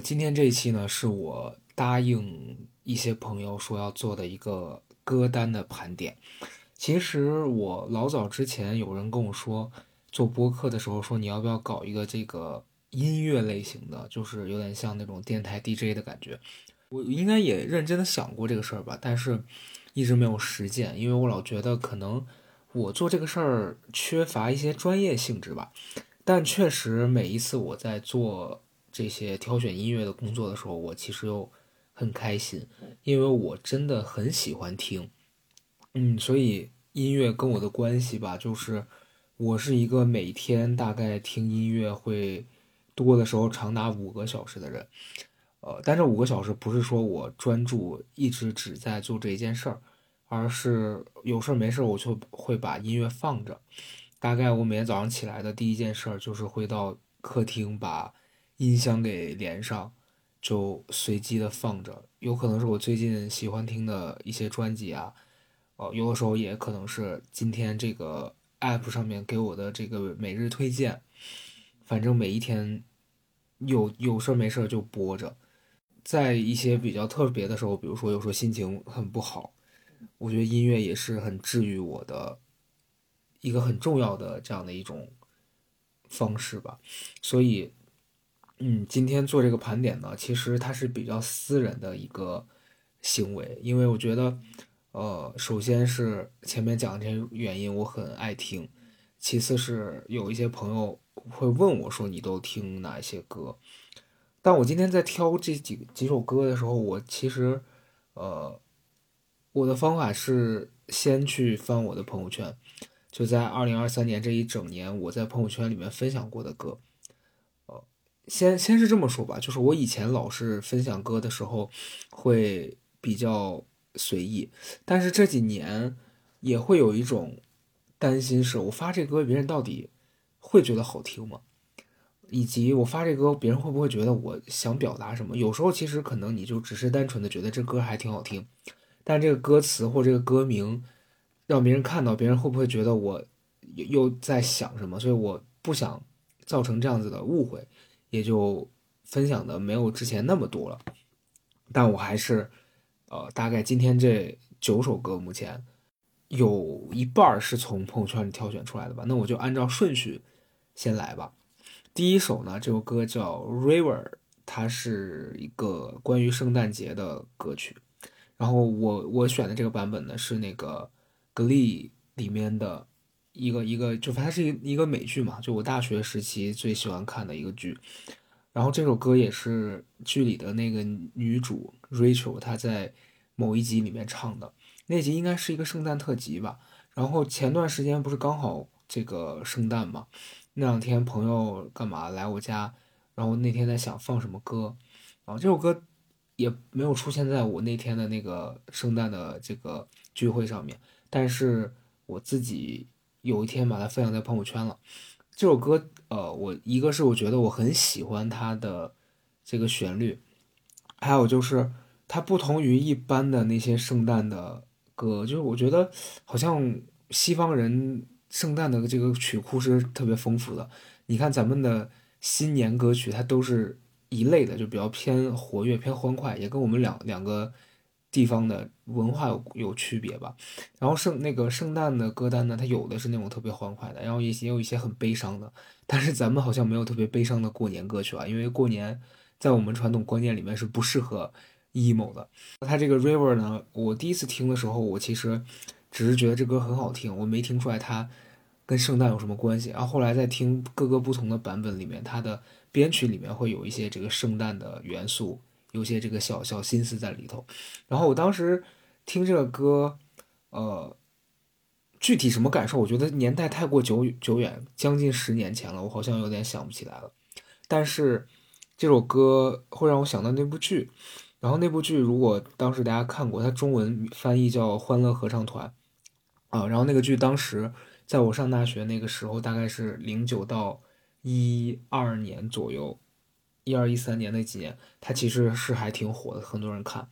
今天这一期呢，是我答应一些朋友说要做的一个歌单的盘点。其实我老早之前有人跟我说，做播客的时候说你要不要搞一个这个音乐类型的，就是有点像那种电台 DJ 的感觉。我应该也认真的想过这个事儿吧，但是一直没有实践，因为我老觉得可能我做这个事儿缺乏一些专业性质吧。但确实，每一次我在做这些挑选音乐的工作的时候，我其实又很开心，因为我真的很喜欢听。嗯，所以音乐跟我的关系吧，就是我是一个每天大概听音乐会多的时候长达五个小时的人。呃，但这五个小时不是说我专注一直只在做这一件事儿，而是有事儿没事儿我就会把音乐放着。大概我每天早上起来的第一件事儿就是会到客厅把音箱给连上，就随机的放着。有可能是我最近喜欢听的一些专辑啊，哦，有的时候也可能是今天这个 app 上面给我的这个每日推荐。反正每一天有有事儿没事儿就播着。在一些比较特别的时候，比如说有时候心情很不好，我觉得音乐也是很治愈我的。一个很重要的这样的一种方式吧，所以，嗯，今天做这个盘点呢，其实它是比较私人的一个行为，因为我觉得，呃，首先是前面讲的这些原因，我很爱听；其次是有一些朋友会问我说，你都听哪些歌？但我今天在挑这几几首歌的时候，我其实，呃，我的方法是先去翻我的朋友圈。就在二零二三年这一整年，我在朋友圈里面分享过的歌，先先是这么说吧，就是我以前老是分享歌的时候会比较随意，但是这几年也会有一种担心，是我发这歌别人到底会觉得好听吗？以及我发这歌别人会不会觉得我想表达什么？有时候其实可能你就只是单纯的觉得这歌还挺好听，但这个歌词或这个歌名。让别人看到，别人会不会觉得我又在想什么？所以我不想造成这样子的误会，也就分享的没有之前那么多了。但我还是，呃，大概今天这九首歌，目前有一半是从朋友圈里挑选出来的吧。那我就按照顺序先来吧。第一首呢，这首歌叫《River》，它是一个关于圣诞节的歌曲。然后我我选的这个版本呢是那个。《Glee》里面的一个一个，就它是一一个美剧嘛，就我大学时期最喜欢看的一个剧。然后这首歌也是剧里的那个女主 Rachel 她在某一集里面唱的，那集应该是一个圣诞特辑吧。然后前段时间不是刚好这个圣诞嘛，那两天朋友干嘛来我家，然后那天在想放什么歌，然后这首歌也没有出现在我那天的那个圣诞的这个聚会上面。但是我自己有一天把它分享在朋友圈了。这首歌，呃，我一个是我觉得我很喜欢它的这个旋律，还有就是它不同于一般的那些圣诞的歌，就是我觉得好像西方人圣诞的这个曲库是特别丰富的。你看咱们的新年歌曲，它都是一类的，就比较偏活跃、偏欢快，也跟我们两两个。地方的文化有有区别吧，然后圣那个圣诞的歌单呢，它有的是那种特别欢快的，然后也也有一些很悲伤的，但是咱们好像没有特别悲伤的过年歌曲啊，因为过年在我们传统观念里面是不适合 emo 的。它这个 River 呢，我第一次听的时候，我其实只是觉得这歌很好听，我没听出来它跟圣诞有什么关系。然后后来在听各个不同的版本里面，它的编曲里面会有一些这个圣诞的元素。有些这个小小心思在里头，然后我当时听这个歌，呃，具体什么感受？我觉得年代太过久久远，将近十年前了，我好像有点想不起来了。但是这首歌会让我想到那部剧，然后那部剧如果当时大家看过，它中文翻译叫《欢乐合唱团》啊，然后那个剧当时在我上大学那个时候，大概是零九到一二年左右。一二一三年那几年，它其实是还挺火的，很多人看。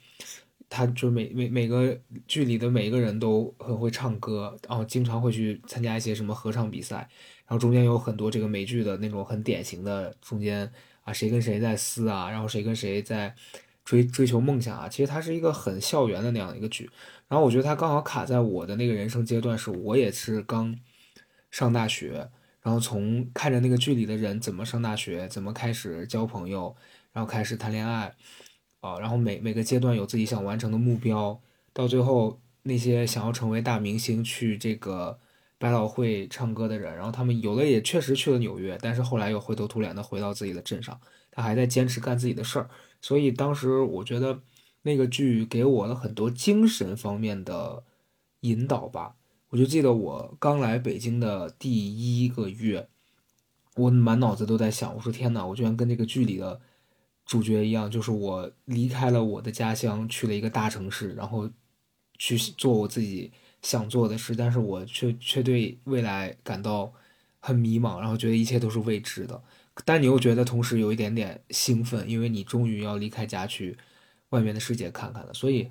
他就每每每个剧里的每一个人都很会唱歌，然后经常会去参加一些什么合唱比赛，然后中间有很多这个美剧的那种很典型的中间啊谁跟谁在撕啊，然后谁跟谁在追追求梦想啊，其实它是一个很校园的那样一个剧，然后我觉得它刚好卡在我的那个人生阶段，是我也是刚上大学，然后从看着那个剧里的人怎么上大学，怎么开始交朋友，然后开始谈恋爱。啊，然后每每个阶段有自己想完成的目标，到最后那些想要成为大明星去这个百老汇唱歌的人，然后他们有的也确实去了纽约，但是后来又灰头土脸的回到自己的镇上，他还在坚持干自己的事儿。所以当时我觉得那个剧给我了很多精神方面的引导吧。我就记得我刚来北京的第一个月，我满脑子都在想，我说天呐，我居然跟这个剧里的。主角一样，就是我离开了我的家乡，去了一个大城市，然后去做我自己想做的事，但是我却却对未来感到很迷茫，然后觉得一切都是未知的。但你又觉得同时有一点点兴奋，因为你终于要离开家去外面的世界看看了。所以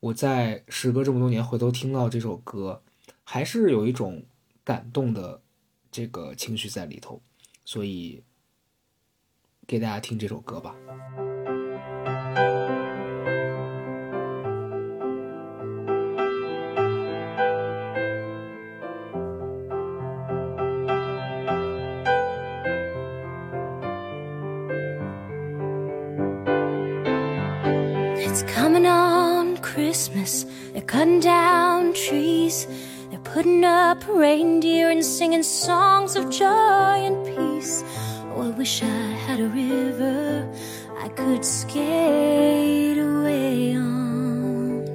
我在时隔这么多年回头听到这首歌，还是有一种感动的这个情绪在里头，所以。给大家听这首歌吧。It's coming on Christmas. They're cutting down trees. Putting up reindeer and singing songs of joy and peace. Oh, I wish I had a river I could skate away on.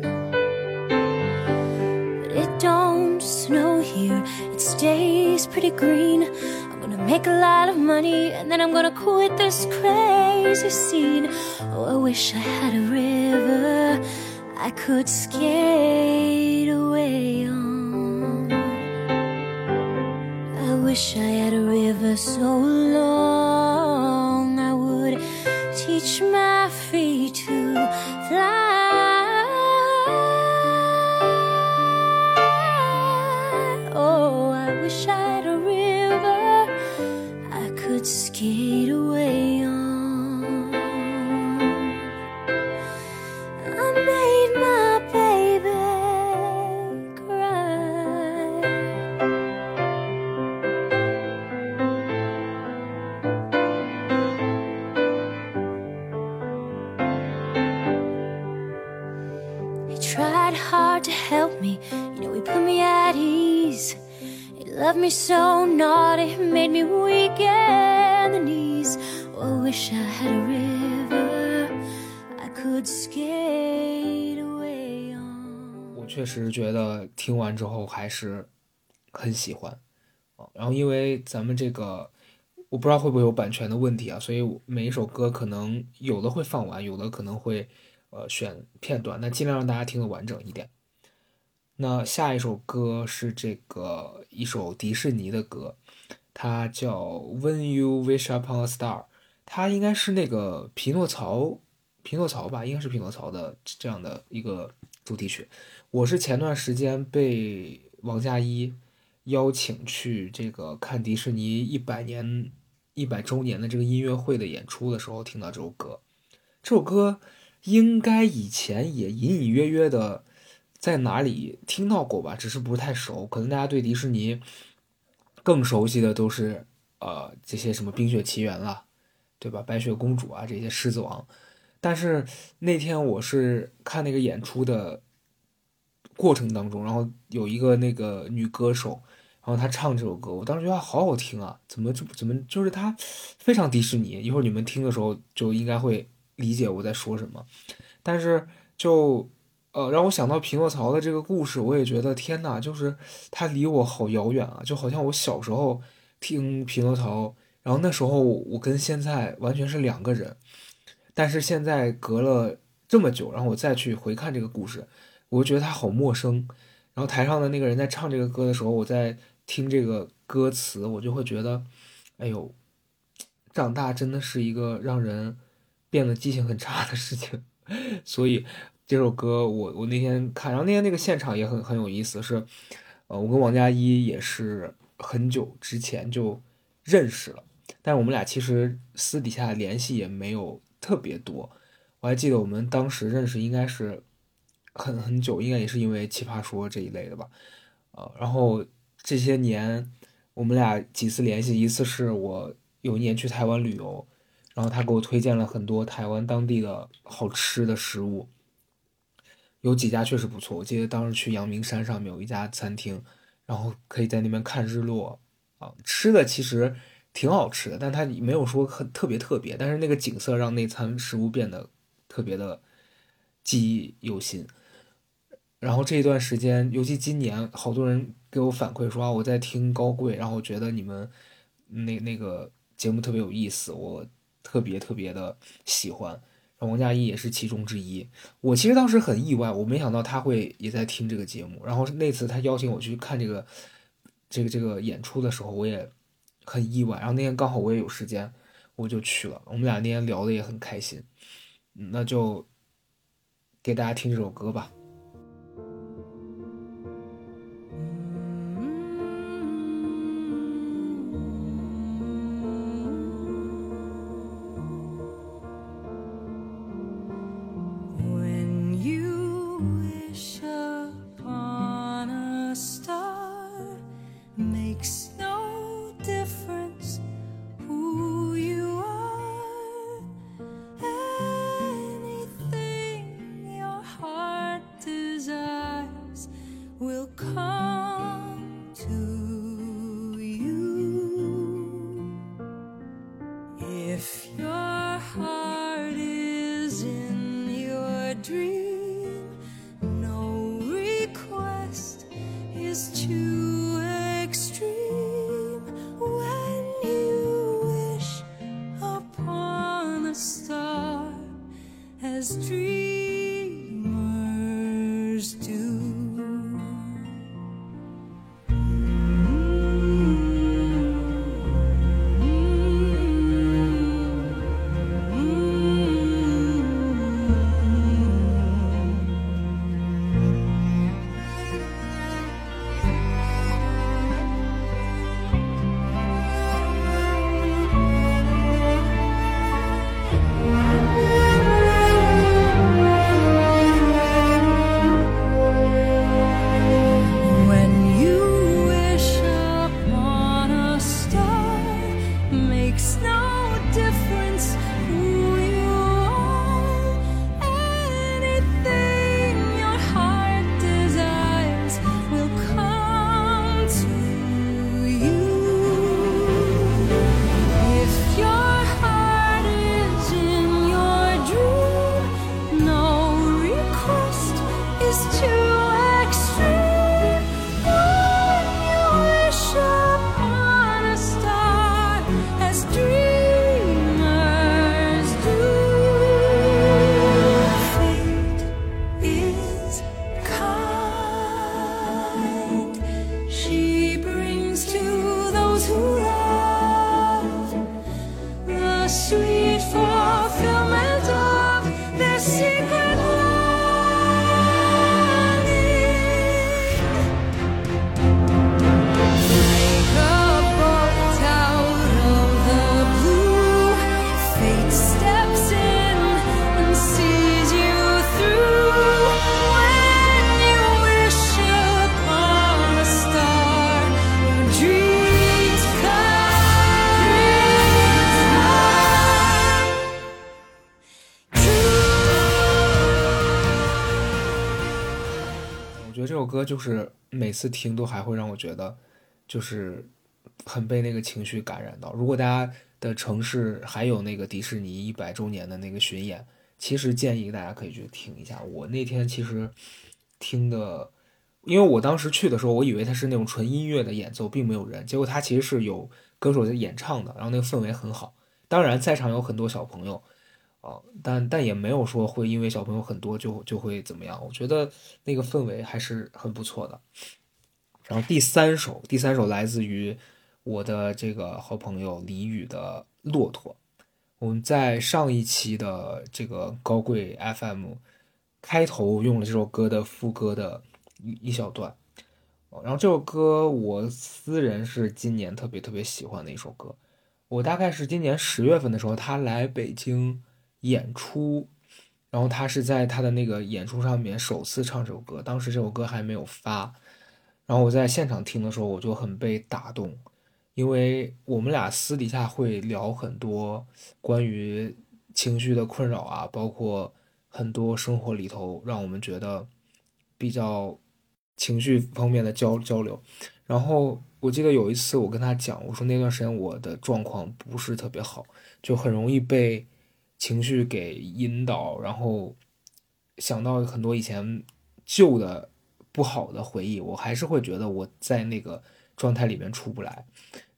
But it don't snow here, it stays pretty green. I'm gonna make a lot of money and then I'm gonna quit this crazy scene. Oh, I wish I had a river I could skate so long. 确实觉得听完之后还是很喜欢啊。然后因为咱们这个我不知道会不会有版权的问题啊，所以每一首歌可能有的会放完，有的可能会呃选片段，那尽量让大家听得完整一点。那下一首歌是这个一首迪士尼的歌，它叫《When You Wish Upon a Star》，它应该是那个匹诺曹，匹诺曹吧，应该是匹诺曹的这样的一个主题曲。我是前段时间被王佳一邀请去这个看迪士尼一百年、一百周年的这个音乐会的演出的时候听到这首歌。这首歌应该以前也隐隐约约的。在哪里听到过吧？只是不太熟。可能大家对迪士尼更熟悉的都是呃这些什么《冰雪奇缘》了，对吧？白雪公主啊这些，狮子王。但是那天我是看那个演出的过程当中，然后有一个那个女歌手，然后她唱这首歌，我当时觉得好好听啊！怎么就怎么就是她非常迪士尼？一会儿你们听的时候就应该会理解我在说什么。但是就。呃，让我想到匹诺曹的这个故事，我也觉得天哪，就是他离我好遥远啊，就好像我小时候听匹诺曹，然后那时候我跟现在完全是两个人，但是现在隔了这么久，然后我再去回看这个故事，我觉得他好陌生。然后台上的那个人在唱这个歌的时候，我在听这个歌词，我就会觉得，哎呦，长大真的是一个让人变得记性很差的事情，所以。这首歌我我那天看，然后那天那个现场也很很有意思，是呃我跟王佳一也是很久之前就认识了，但是我们俩其实私底下联系也没有特别多。我还记得我们当时认识应该是很很久，应该也是因为奇葩说这一类的吧，呃，然后这些年我们俩几次联系，一次是我有一年去台湾旅游，然后他给我推荐了很多台湾当地的好吃的食物，有几家确实不错。我记得当时去阳明山上面有一家餐厅，然后可以在那边看日落，啊，吃的其实挺好吃的，但他没有说很特别特别，但是那个景色让那餐食物变得。特别的记忆犹新，然后这一段时间，尤其今年，好多人给我反馈说啊，我在听高贵，然后我觉得你们那那个节目特别有意思，我特别特别的喜欢。然后王佳怡也是其中之一。我其实当时很意外，我没想到他会也在听这个节目。然后那次他邀请我去看这个这个这个演出的时候，我也很意外。然后那天刚好我也有时间，我就去了。我们俩那天聊的也很开心。那就给大家听这首歌吧。就是每次听都还会让我觉得，就是很被那个情绪感染到。如果大家的城市还有那个迪士尼一百周年的那个巡演，其实建议大家可以去听一下。我那天其实听的，因为我当时去的时候，我以为它是那种纯音乐的演奏，并没有人。结果它其实是有歌手在演唱的，然后那个氛围很好。当然在场有很多小朋友。哦，但但也没有说会因为小朋友很多就就会怎么样，我觉得那个氛围还是很不错的。然后第三首，第三首来自于我的这个好朋友李宇的《骆驼》。我们在上一期的这个高贵 FM 开头用了这首歌的副歌的一一小段。然后这首歌我私人是今年特别特别喜欢的一首歌。我大概是今年十月份的时候，他来北京演出，然后他是在他的那个演出上面首次唱这首歌。当时这首歌还没有发，然后我在现场听的时候，我就很被打动，因为我们俩私底下会聊很多关于情绪的困扰啊，包括很多生活里头让我们觉得比较情绪方面的交交流，然后。我记得有一次，我跟他讲，我说那段时间我的状况不是特别好，就很容易被情绪给引导，然后想到很多以前旧的不好的回忆，我还是会觉得我在那个状态里面出不来。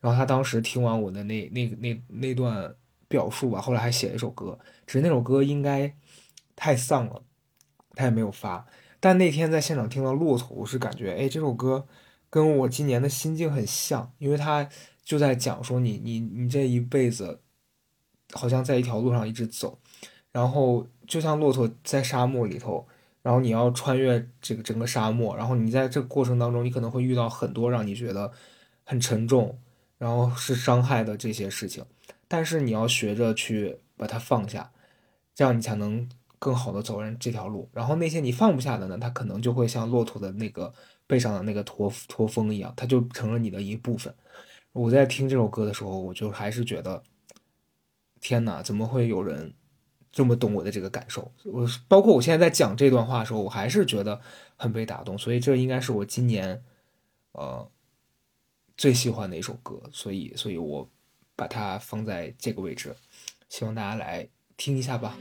然后他当时听完我的那那那那段表述吧，后来还写了一首歌，只是那首歌应该太丧了，他也没有发。但那天在现场听到《骆驼》，我是感觉，哎，这首歌。跟我今年的心境很像，因为他就在讲说你你你这一辈子好像在一条路上一直走，然后就像骆驼在沙漠里头，然后你要穿越这个整个沙漠，然后你在这个过程当中，你可能会遇到很多让你觉得很沉重，然后是伤害的这些事情，但是你要学着去把它放下，这样你才能更好的走完这条路。然后那些你放不下的呢，它可能就会像骆驼的那个。背上的那个驼驼峰一样，它就成了你的一部分。我在听这首歌的时候，我就还是觉得，天哪，怎么会有人这么懂我的这个感受？我包括我现在在讲这段话的时候，我还是觉得很被打动。所以这应该是我今年呃最喜欢的一首歌。所以，所以我把它放在这个位置，希望大家来听一下吧。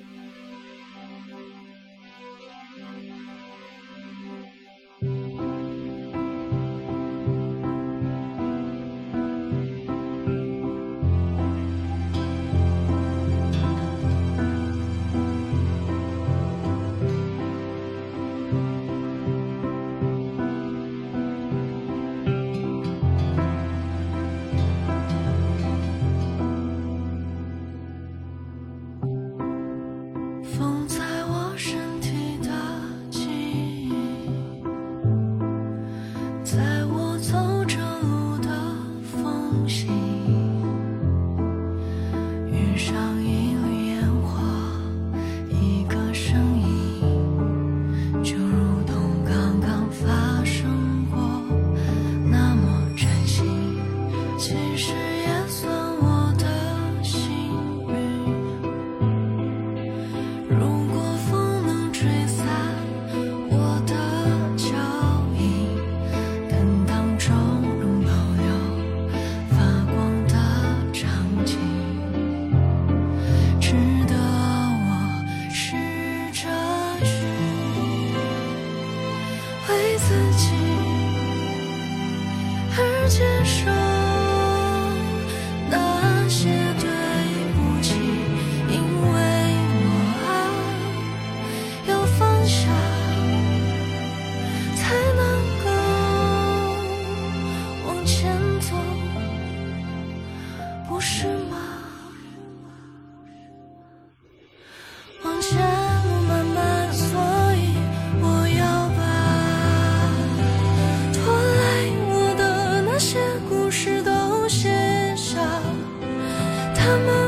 他们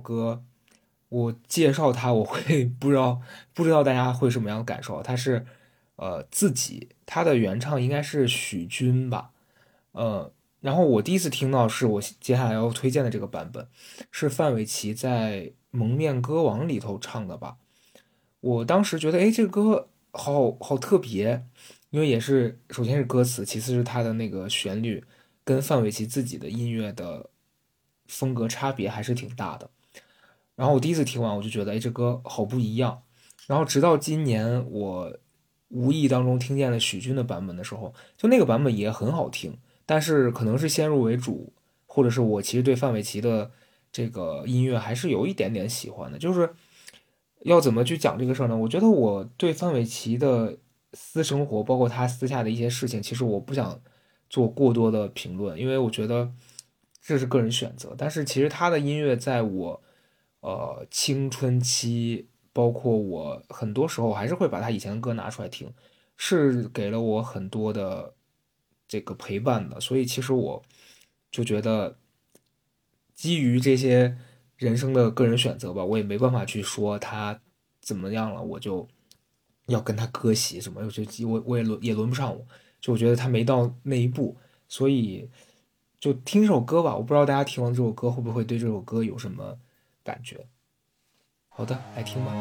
歌，我介绍它，我会 不知道不知道大家会什么样的感受。它是呃自己，他的原唱应该是许君吧，呃，然后我第一次听到是我接下来要推荐的这个版本，是范玮琪在《蒙面歌王》里头唱的吧。我当时觉得，哎，这个歌好好特别，因为也是首先是歌词，其次是它的那个旋律跟范玮琪自己的音乐的。风格差别还是挺大的。然后我第一次听完，我就觉得，哎，这歌好不一样。然后直到今年，我无意当中听见了许君的版本的时候，就那个版本也很好听。但是可能是先入为主，或者是我其实对范玮琪的这个音乐还是有一点点喜欢的。就是要怎么去讲这个事儿呢？我觉得我对范玮琪的私生活，包括他私下的一些事情，其实我不想做过多的评论，因为我觉得这是个人选择。但是其实他的音乐在我。呃，青春期，包括我很多时候还是会把他以前的歌拿出来听，是给了我很多的这个陪伴的。所以其实我就觉得，基于这些人生的个人选择吧，我也没办法去说他怎么样了，我就要跟他割席什么，就我我也轮也轮不上我，就我觉得他没到那一步，所以就听这首歌吧。我不知道大家听完这首歌会不会对这首歌有什么。感觉，好的，来听吧。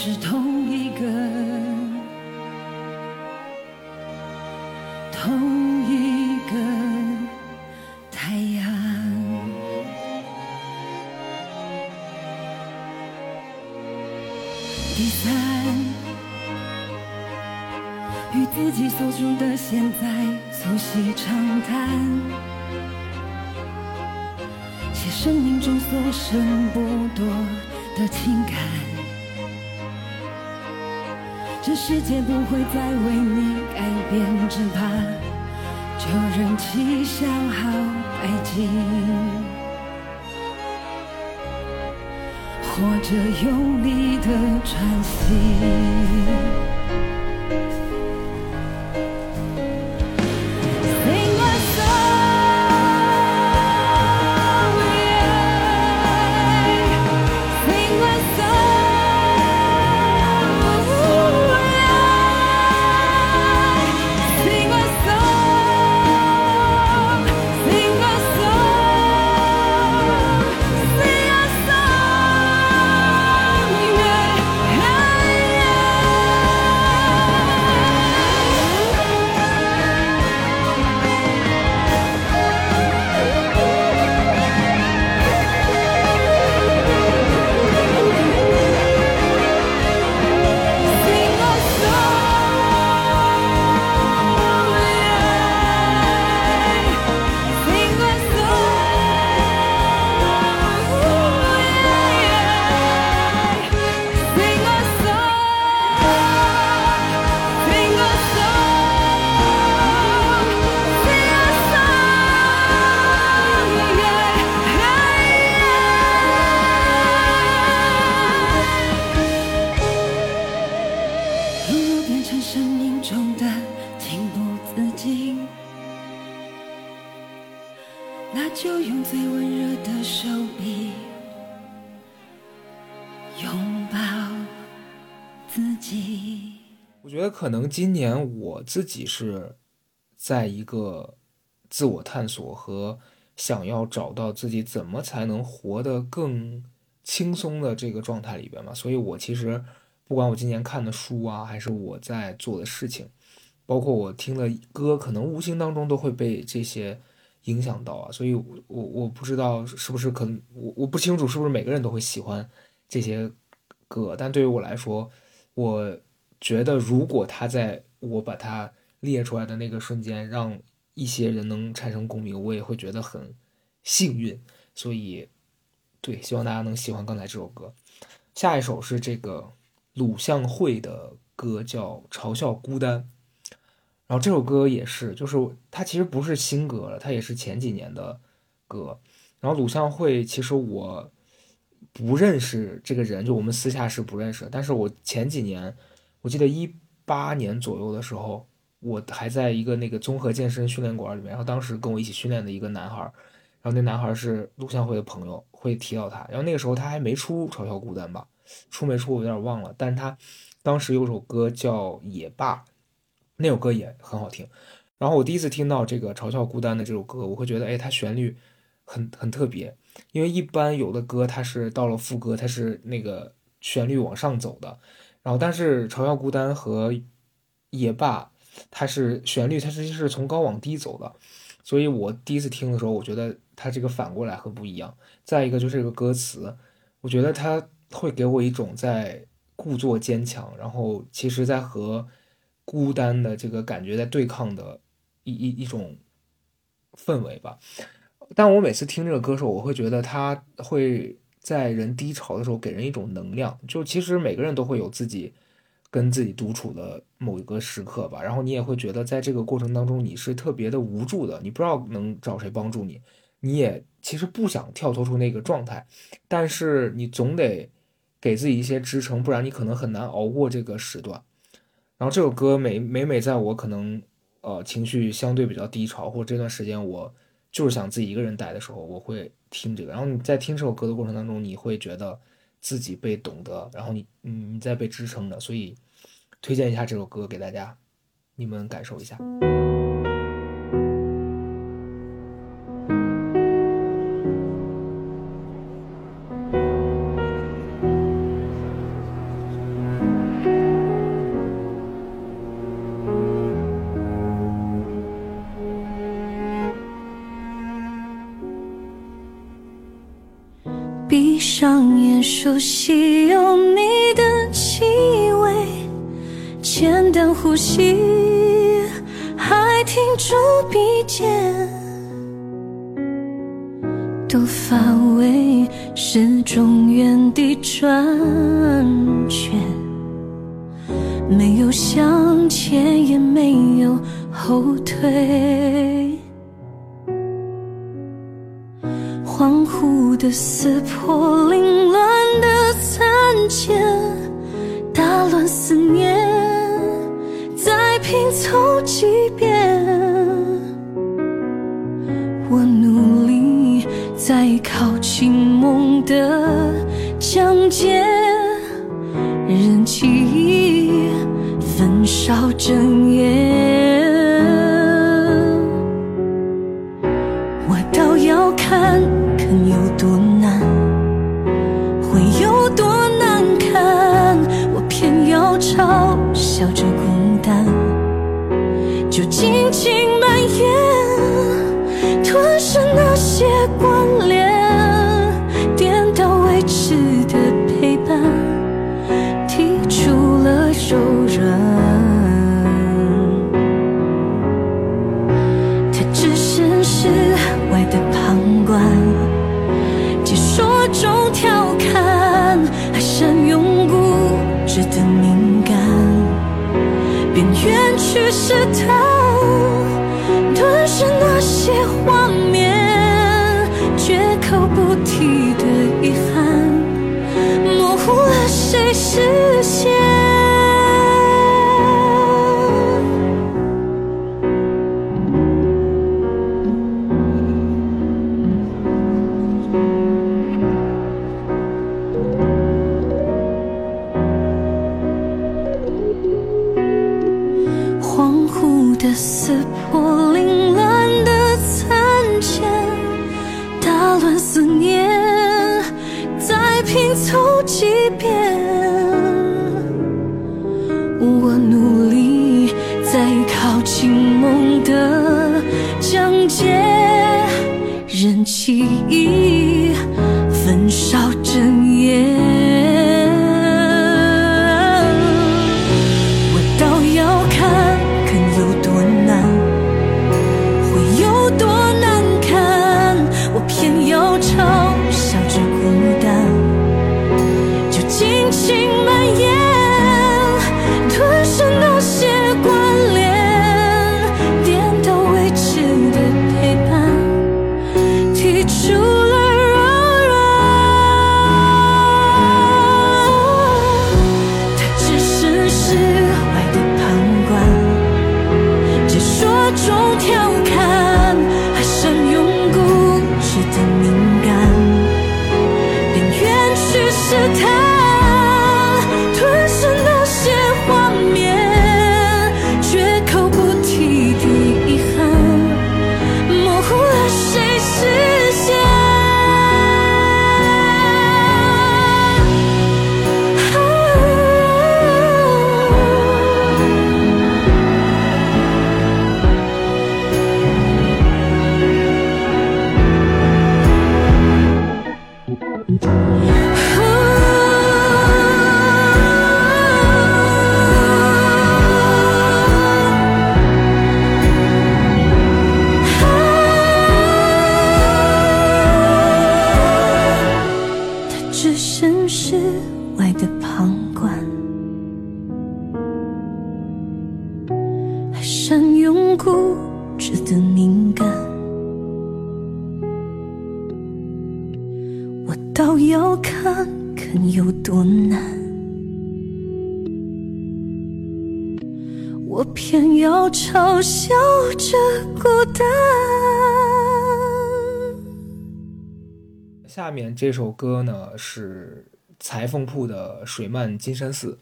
是同一个。界不会再为你改变，只怕就任气消耗殆尽，或者用力的喘息。可能今年我自己是在一个自我探索和想要找到自己怎么才能活得更轻松的这个状态里边嘛，所以我其实不管我今年看的书啊，还是我在做的事情，包括我听的歌，可能无形当中都会被这些影响到啊。所以，我我不知道是不是可能，我我不清楚是不是每个人都会喜欢这些歌，但对于我来说，我觉得如果他在我把它列出来的那个瞬间，让一些人能产生共鸣，我也会觉得很幸运。所以。对，希望大家能喜欢刚才这首歌。下一首是这个鲁向会的歌，叫《嘲笑孤单》。然后这首歌也是，就是它其实不是新歌了，它也是前几年的歌。然后鲁向会其实我不认识这个人，就我们私下是不认识。但是我前几年，我记得一八年左右的时候，我还在一个那个综合健身训练馆里面，然后当时跟我一起训练的一个男孩。然后那男孩是录像会的朋友，会提到他。然后那个时候他还没出《嘲笑孤单》吧？出没出我有点忘了。但是他当时有首歌叫《野霸》，那首歌也很好听。然后我第一次听到这个《嘲笑孤单》的这首歌，我会觉得，哎，它旋律很很特别。因为一般有的歌它是到了副歌，它是那个旋律往上走的。然后但是《嘲笑孤单》和《也罢》，它是旋律它实际是从高往低走的。所以我第一次听的时候，我觉得它这个反过来很不一样。再一个就是这个歌词，我觉得它会给我一种在故作坚强，然后其实在和孤单的这个感觉在对抗的一一一种氛围吧。但我每次听这个歌时候，我会觉得他会在人低潮的时候给人一种能量。就其实每个人都会有自己。跟自己独处的某一个时刻吧，然后你也会觉得在这个过程当中你是特别的无助的，你不知道能找谁帮助你，你也其实不想跳脱出那个状态，但是你总得给自己一些支撑，不然你可能很难熬过这个时段。然后这首歌每每每在我可能呃情绪相对比较低潮，或者这段时间我就是想自己一个人待的时候，我会听这个。然后你在听这首歌的过程当中，你会觉得。自己被懂得，然后你，你，你在被支撑着，所以推荐一下这首歌给大家，你们感受一下。熟悉有你的气味，简单呼吸，还停住鼻尖，多乏味，始终原地转圈，没有向前，也没有后退。恍惚的撕破凌乱的残茧，打乱思念，再拼凑几遍。我努力在靠近梦的疆界，任记忆焚烧整夜。笑着孤单，就静静下面这首歌呢是裁缝铺的《水漫金山寺》。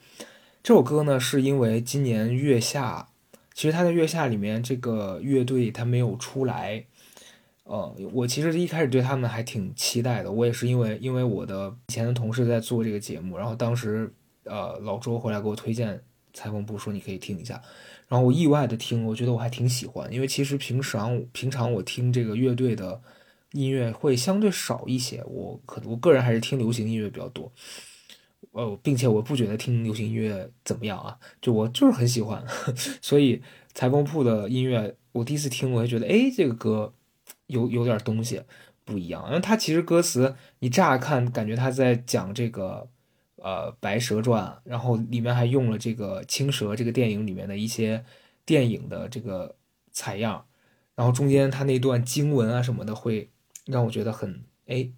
这首歌呢是因为今年月下，其实他在月下里面这个乐队他没有出来。呃，我其实一开始对他们还挺期待的。我也是因为因为我的以前的同事在做这个节目，然后当时呃老周回来给我推荐裁缝铺，说你可以听一下。然后我意外的听，我觉得我还挺喜欢，因为其实平常平常我听这个乐队的。音乐会相对少一些，我可我个人还是听流行音乐比较多，呃，并且我不觉得听流行音乐怎么样啊，就我就是很喜欢，所以裁缝铺的音乐我第一次听，我就觉得，哎，这个歌有有点东西不一样，因为它其实歌词你乍看感觉他在讲这个呃《白蛇传》，然后里面还用了这个《青蛇》这个电影里面的一些电影的这个采样，然后中间他那段经文啊什么的会。让我觉得很哎，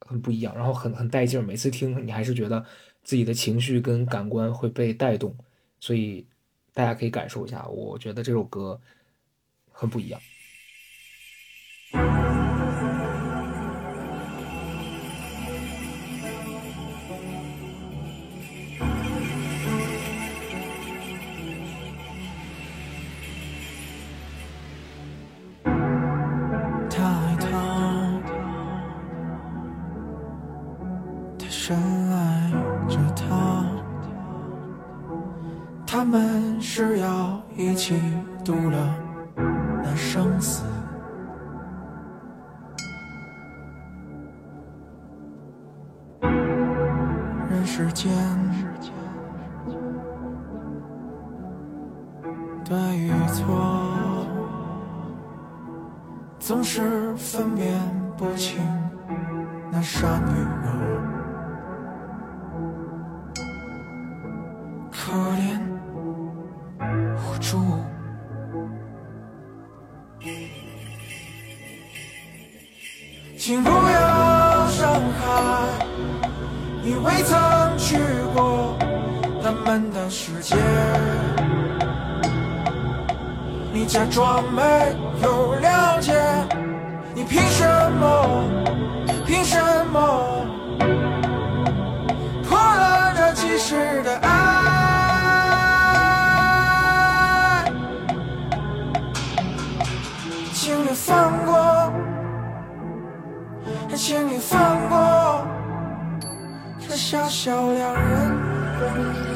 很不一样，然后很很带劲儿。每次听你还是觉得自己的情绪跟感官会被带动，所以大家可以感受一下。我觉得这首歌很不一样。放过，请你放过这小小两人。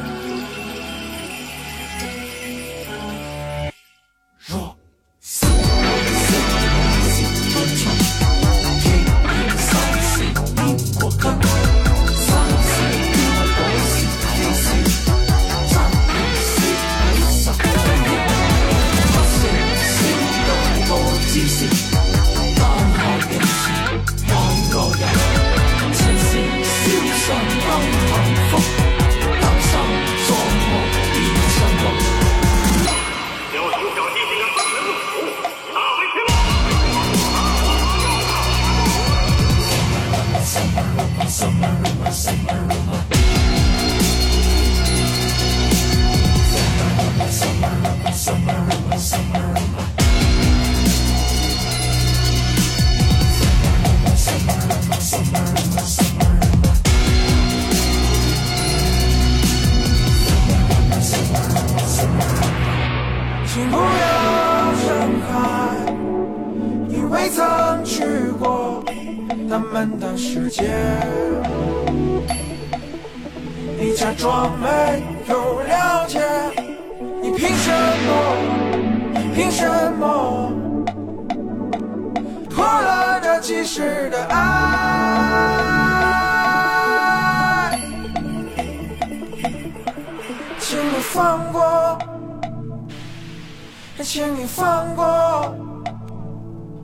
还请你放过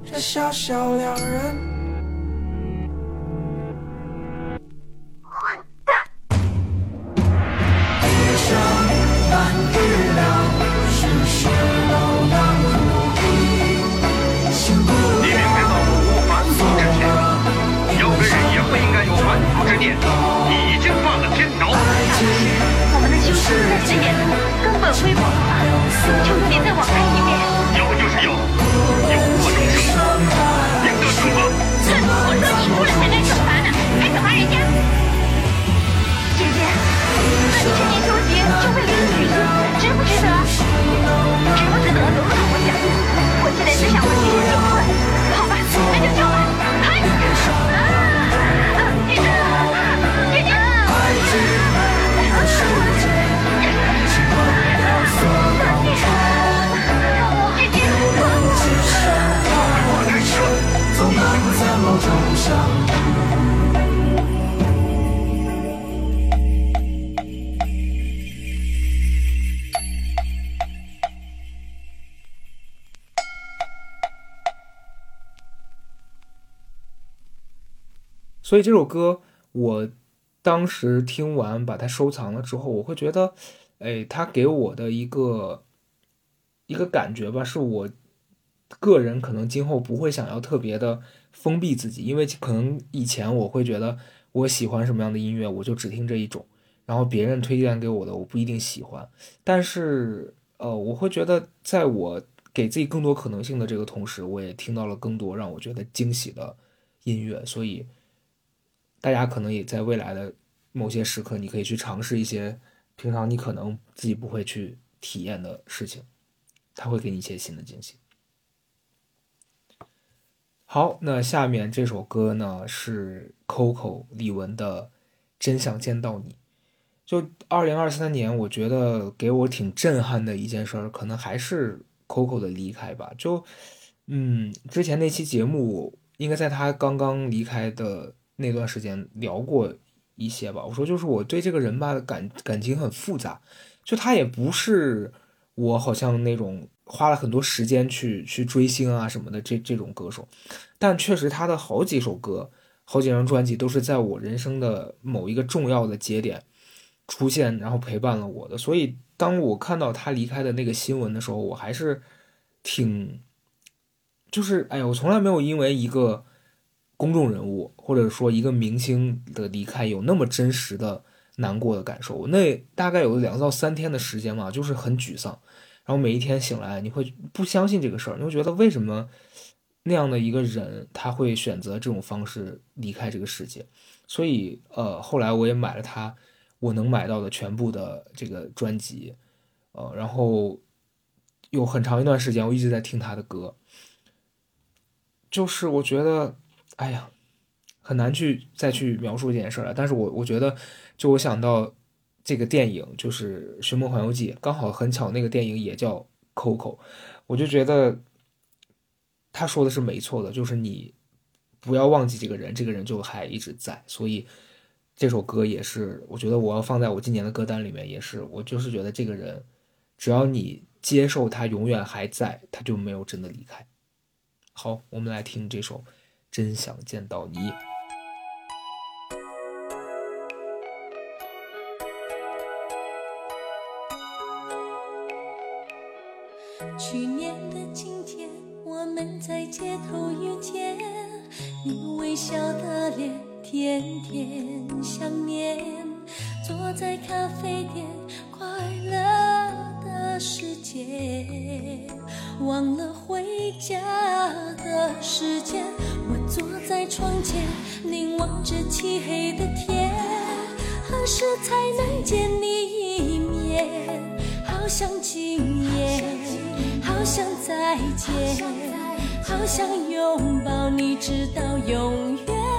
这小小两人。所以这首歌我当时听完把它收藏了之后，我会觉得，哎，它给我的一个一个感觉吧，是我个人可能今后不会想要特别的封闭自己，因为可能以前我会觉得我喜欢什么样的音乐，我就只听这一种，然后别人推荐给我的我不一定喜欢，但是呃，我会觉得在我给自己更多可能性的这个同时，我也听到了更多让我觉得惊喜的音乐，所以。大家可能也在未来的某些时刻，你可以去尝试一些平常你可能自己不会去体验的事情，它会给你一些新的惊喜。好，那下面这首歌呢是 Coco 李玟的《真想见到你》。就二零二三年，我觉得给我挺震撼的一件事儿，可能还是 Coco 的离开吧。就嗯，之前那期节目应该在他刚刚离开的。那段时间聊过一些吧，我说就是我对这个人吧感感情很复杂，就他也不是我好像那种花了很多时间去去追星啊什么的这这种歌手，但确实他的好几首歌、好几张专辑都是在我人生的某一个重要的节点出现，然后陪伴了我的。所以当我看到他离开的那个新闻的时候，我还是挺就是哎呀，我从来没有因为一个。公众人物或者说一个明星的离开有那么真实的难过的感受，那大概有两到三天的时间嘛，就是很沮丧。然后每一天醒来，你会不相信这个事儿，你会觉得为什么那样的一个人他会选择这种方式离开这个世界？所以呃，后来我也买了他我能买到的全部的这个专辑，呃，然后有很长一段时间我一直在听他的歌，就是我觉得。哎呀，很难去再去描述这件事了。但是我我觉得，就我想到这个电影就是《寻梦环游记》，刚好很巧，那个电影也叫《Coco》，我就觉得他说的是没错的，就是你不要忘记这个人，这个人就还一直在。所以这首歌也是，我觉得我要放在我今年的歌单里面，也是我就是觉得这个人，只要你接受他永远还在，他就没有真的离开。好，我们来听这首《真想见到你》。去年的今天，我们在街头遇见，你微笑的脸，甜甜想念。坐在咖啡店，快乐的世界，忘了回家的时间。在窗前，凝望着漆黑的天，何时才能见你一面？好想今夜，好想再见，好想拥抱你直到永远。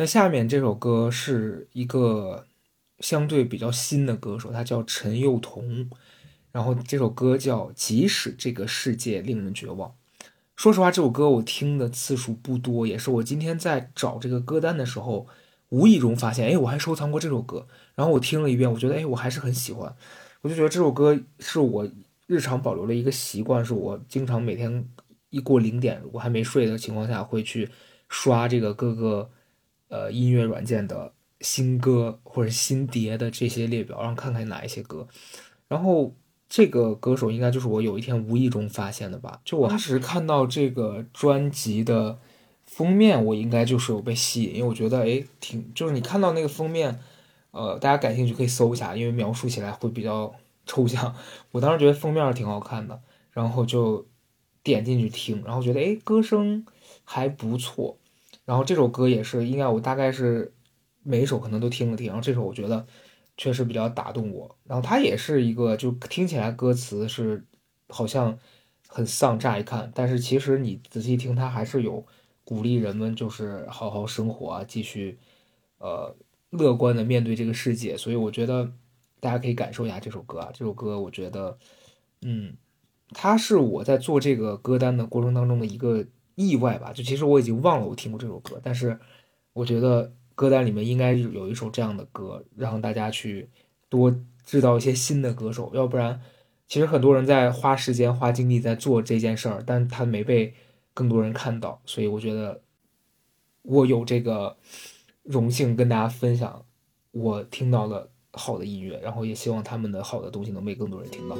那下面这首歌是一个相对比较新的歌手，他叫陈幼彤，然后这首歌叫《即使这个世界令人绝望》。说实话，这首歌我听的次数不多，也是我今天在找这个歌单的时候，无意中发现，哎，我还收藏过这首歌。然后我听了一遍，我觉得，哎，我还是很喜欢。我就觉得这首歌是我日常保留的一个习惯，是我经常每天一过零点，我还没睡的情况下，会去刷这个各个呃音乐软件的新歌或者新碟的这些列表，然后看看哪一些歌。然后这个歌手应该就是我有一天无意中发现的吧？就我当时看到这个专辑的封面，我应该就是有被吸引，因为我觉得哎，挺就是你看到那个封面。呃，大家感兴趣可以搜一下，因为描述起来会比较抽象。我当时觉得封面挺好看的，然后就点进去听，然后觉得哎，歌声还不错。然后这首歌也是，应该我大概是每一首可能都听了听，然后这首我觉得确实比较打动我。然后它也是一个，就听起来歌词是好像很丧，乍一看，但是其实你仔细听，它还是有鼓励人们就是好好生活，继续呃。乐观的面对这个世界，所以我觉得大家可以感受一下这首歌啊。这首歌我觉得，嗯，它是我在做这个歌单的过程当中的一个意外吧。就其实我已经忘了我听过这首歌，但是我觉得歌单里面应该有一首这样的歌，让大家去多知道一些新的歌手。要不然，其实很多人在花时间花精力在做这件事儿，但他没被更多人看到。所以我觉得我有这个。荣幸跟大家分享我听到了好的音乐，然后也希望他们的好的东西能被更多人听到。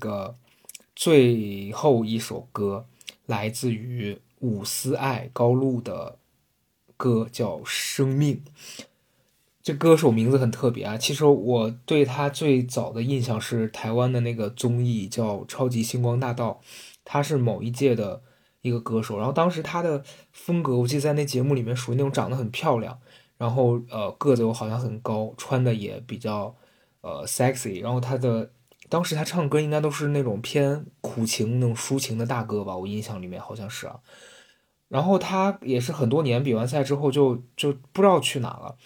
个最后一首歌来自于伍思爱高露的歌，叫《生命》。这歌手名字很特别啊。其实我对他最早的印象是台湾的那个综艺叫《超级星光大道》，他是某一届的一个歌手。然后当时他的风格，我记得在那节目里面属于那种长得很漂亮，然后呃个子又好像很高，穿的也比较呃 sexy，然后他的。当时他唱歌应该都是那种偏苦情、那种抒情的大歌吧，我印象里面好像是啊。然后他也是很多年比完赛之后就就不知道去哪了。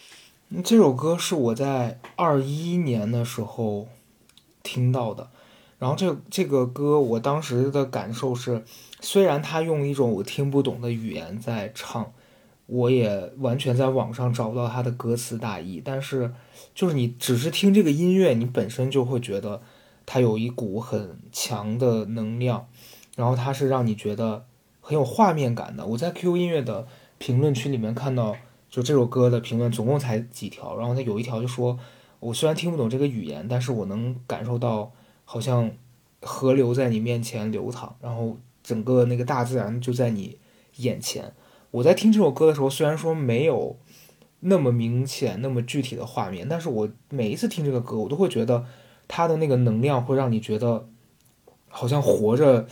这首歌是我在二一年的时候听到的，然后这这个歌我当时的感受是，虽然他用一种我听不懂的语言在唱，我也完全在网上找不到他的歌词大意，但是就是你只是听这个音乐，你本身就会觉得它有一股很强的能量，然后它是让你觉得很有画面感的。我在 QQ 音乐的评论区里面看到。就这首歌的评论总共才几条，然后它有一条就说：“我虽然听不懂这个语言，但是我能感受到好像河流在你面前流淌，然后整个那个大自然就在你眼前。”我在听这首歌的时候，虽然说没有那么明显、那么具体的画面，但是我每一次听这个歌，我都会觉得它的那个能量会让你觉得好像活着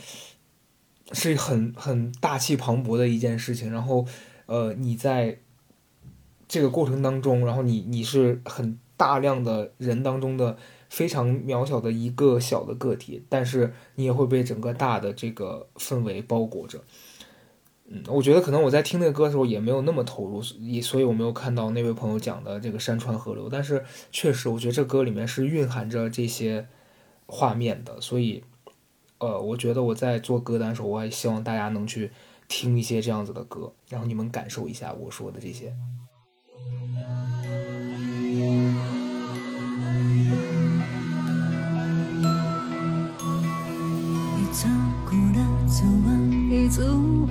是很很大气磅礴的一件事情。然后，呃，你在。这个过程当中，然后你你是很大量的人当中的非常渺小的一个小的个体，但是你也会被整个大的这个氛围包裹着。嗯，我觉得可能我在听那个歌的时候也没有那么投入，所所以我没有看到那位朋友讲的这个山川河流，但是确实我觉得这歌里面是蕴含着这些画面的，所以呃，我觉得我在做歌单的时候，我也希望大家能去听一些这样子的歌，然后你们感受一下我说的这些。好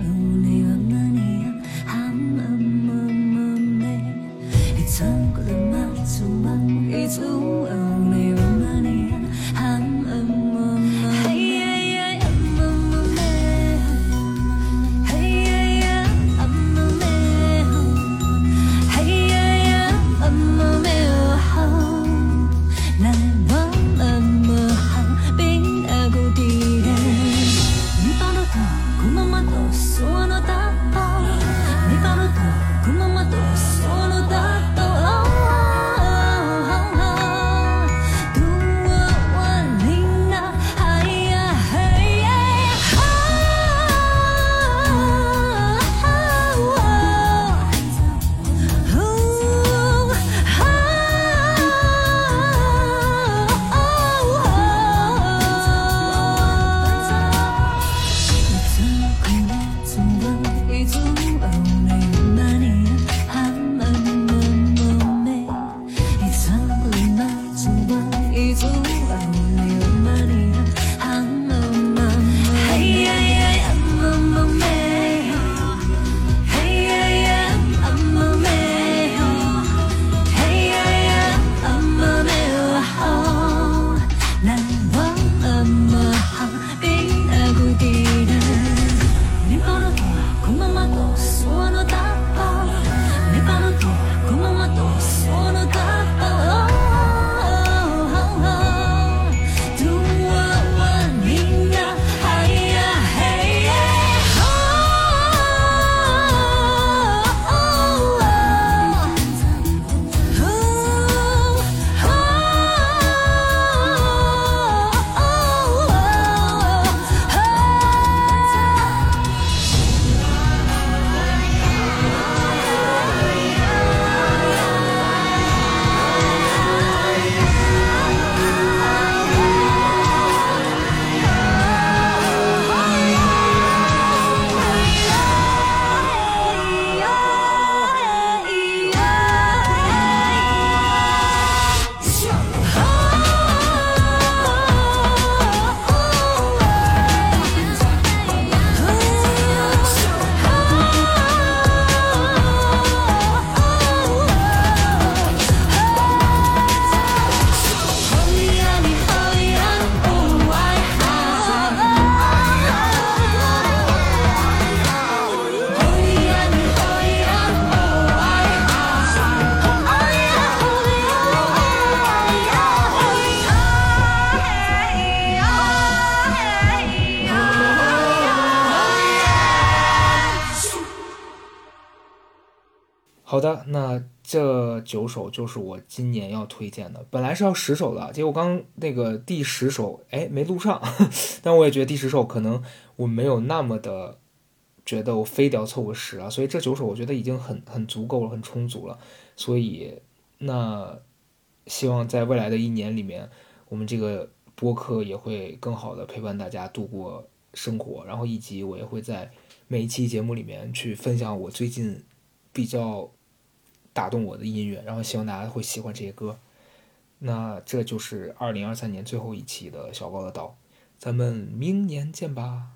九首就是我今年要推荐的。本来是要十首的，结果刚那个第十首，哎，没录上。但我也觉得第十首可能我没有那么的觉得我非得要凑个十啊，所以这九首我觉得已经很很足够了，很充足了。所以那希望在未来的一年里面，我们这个播客也会更好的陪伴大家度过生活，然后以及我也会在每一期节目里面去分享我最近比较打动我的音乐，然后希望大家会喜欢这些歌。那这就是二零二三年最后一期的小高的岛，咱们明年见吧。